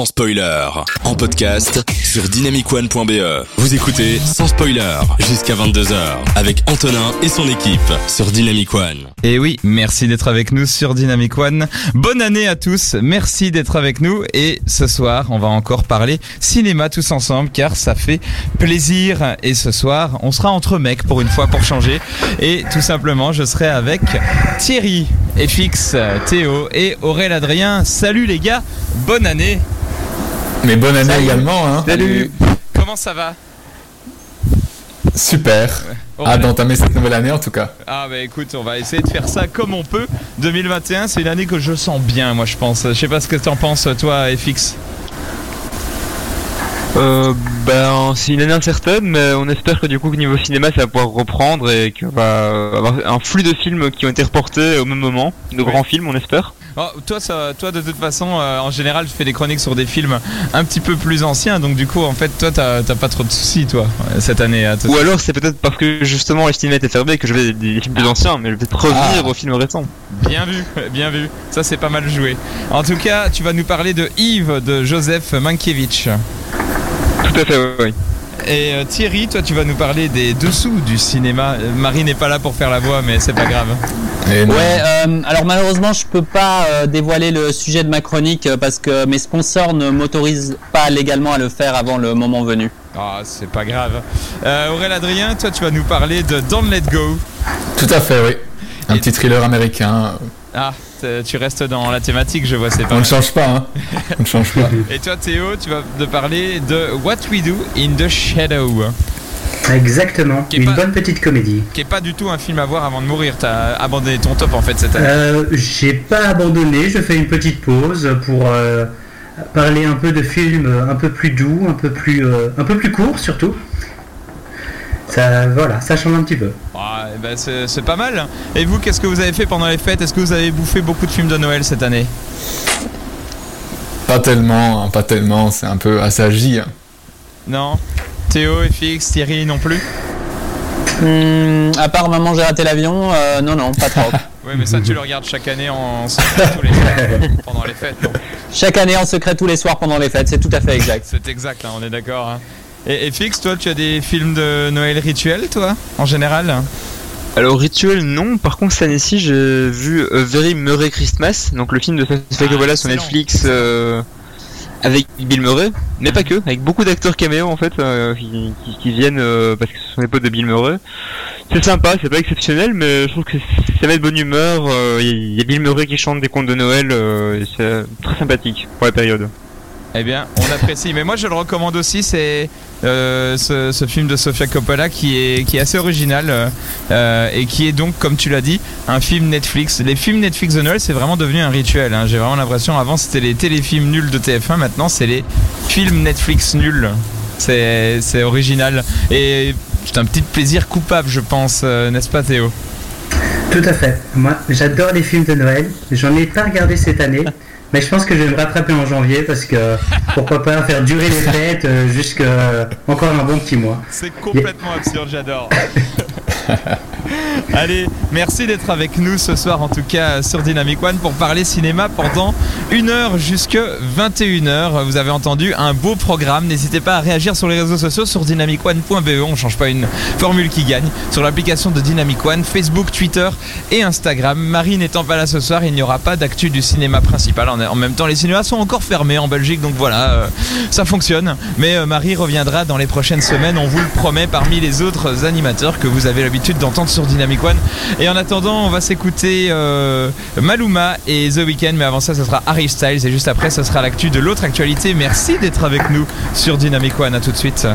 sans spoiler. En podcast sur dynamicone.be. Vous écoutez sans spoiler jusqu'à 22h avec Antonin et son équipe sur Dynamic One. Et oui, merci d'être avec nous sur Dynamic One. Bonne année à tous, merci d'être avec nous et ce soir on va encore parler cinéma tous ensemble car ça fait plaisir et ce soir on sera entre mecs pour une fois pour changer et tout simplement je serai avec Thierry, FX, Théo et Aurélien Adrien. Salut les gars, bonne année. Mais bonne année également. Hein. Salut. Comment ça va? Super. Aurélien. Hâte d'entamer cette nouvelle année en tout cas. Ah bah écoute, on va essayer de faire ça comme on peut. 2021, c'est une année que je sens bien, moi je pense. Je sais pas ce que t'en penses, toi, FX. Euh, ben, c'est une année incertaine, mais on espère que du coup, niveau cinéma, ça va pouvoir reprendre et qu'on va avoir un flux de films qui ont été reportés au même moment, de Oui. grands films, on espère. Oh, toi, ça, toi, de toute façon, euh, en général, tu fais des chroniques sur des films un petit peu plus anciens, donc du coup, en fait, toi, t'as pas trop de soucis, toi, cette année. à Ou alors, c'est peut-être parce que justement, les cinémas étaient fermés que je vais des, des films plus anciens, mais je vais peut-être revenir Ah. aux films récents. Bien vu, bien vu. Ça, c'est pas mal joué. En tout cas, tu vas nous parler de Yves de Joseph Mankiewicz. Tout à fait, oui. Et euh, Thierry, toi, tu vas nous parler des dessous du cinéma. Euh, Marie n'est pas là pour faire la voix, mais c'est pas grave. Et non. Ouais, euh, alors malheureusement, je peux pas euh, dévoiler le sujet de ma chronique parce que mes sponsors ne m'autorisent pas légalement à le faire avant le moment venu. Ah, c'est pas grave. Euh, Aurélien Adrien, toi, tu vas nous parler de Don't Let Go. Tout à fait, oui. Un Et- petit thriller américain. Ah, t- tu restes dans la thématique, je vois, c'est pas On ne change pas, hein. On ne change pas. Et toi, Théo, tu vas nous parler de What We Do in the Shadow, Exactement, Qui est une pas- bonne petite comédie. qui est pas du tout un film à voir avant de mourir. T'as abandonné ton top en fait cette année. Euh, J'ai pas abandonné, je fais une petite pause pour euh, parler un peu de films un peu plus doux, un peu plus, euh, un peu plus courts surtout. Ça, voilà, ça change un petit peu. Ben, c'est pas mal. Et vous, qu'est-ce que vous avez fait pendant les fêtes? Est-ce que vous avez bouffé beaucoup de films de Noël cette année? Pas tellement, hein, pas tellement. C'est un peu assagi. hein. Non Théo, FX, Thierry non plus? Hmm, à part Maman, j'ai raté l'avion, euh, non, non, pas trop. Oui, mais ça, tu le regardes chaque année en secret tous les soirs pendant les fêtes. non? Chaque année en secret tous les soirs pendant les fêtes, c'est tout à fait exact. C'est exact, hein, on est d'accord. hein. Et FX, toi, tu as des films de Noël rituels, toi, en général? Alors, rituel, non. Par contre, cette année-ci, j'ai vu A Very Murray Christmas, donc le film de Sofia Ah, sur. Netflix, euh, avec Bill Murray, mais pas que, avec beaucoup d'acteurs caméo en fait, euh, qui, qui- qui viennent euh, parce que ce sont les potes de Bill Murray. C'est sympa, c'est pas exceptionnel, mais je trouve que ça met de bonne humeur. Il y, a- il y a Bill Murray qui chante des contes de Noël, et c'est très sympathique pour la période. Eh bien, on apprécie. Mais moi, je le recommande aussi. C'est euh, ce, film de Sofia Coppola qui est, qui est assez original euh, euh, et qui est donc, comme tu l'as dit, un film Netflix. Les films Netflix de Noël, c'est vraiment devenu un rituel. hein. J'ai vraiment l'impression. Avant, c'était les téléfilms nuls de TF1. Maintenant, c'est les films Netflix nuls. C'est original. Et c'est un petit plaisir coupable, je pense, n'est-ce pas, Théo? Tout à fait. Moi, j'adore les films de Noël. J'en ai pas regardé cette année, mais je pense que je vais me rattraper en janvier parce que pourquoi pas faire durer les fêtes euh, jusqu'à encore un bon petit mois. C'est complètement absurde, j'adore. Allez, merci d'être avec nous ce soir, en tout cas sur Dynamic One, pour parler cinéma pendant une heure jusque 21h. Vous avez entendu un beau programme. N'hésitez pas à réagir sur les réseaux sociaux sur dynamicone.be. On change pas une formule qui gagne. Sur l'application de Dynamic One, Facebook, Twitter et Instagram. Marie n'étant pas là ce soir, il n'y aura pas d'actu du cinéma principal. En en même temps, les cinémas sont encore fermés en Belgique, donc voilà, euh, ça fonctionne. Mais euh, Marie reviendra dans les prochaines semaines, on vous le promet, parmi les autres animateurs que vous avez d'entendre sur Dynamic One. Et en attendant, on va s'écouter euh, Maluma et The Weeknd, mais avant ça, ce sera Harry Styles et juste après, ce sera l'actu de l'autre actualité. Merci d'être avec nous sur Dynamic One. À tout de suite.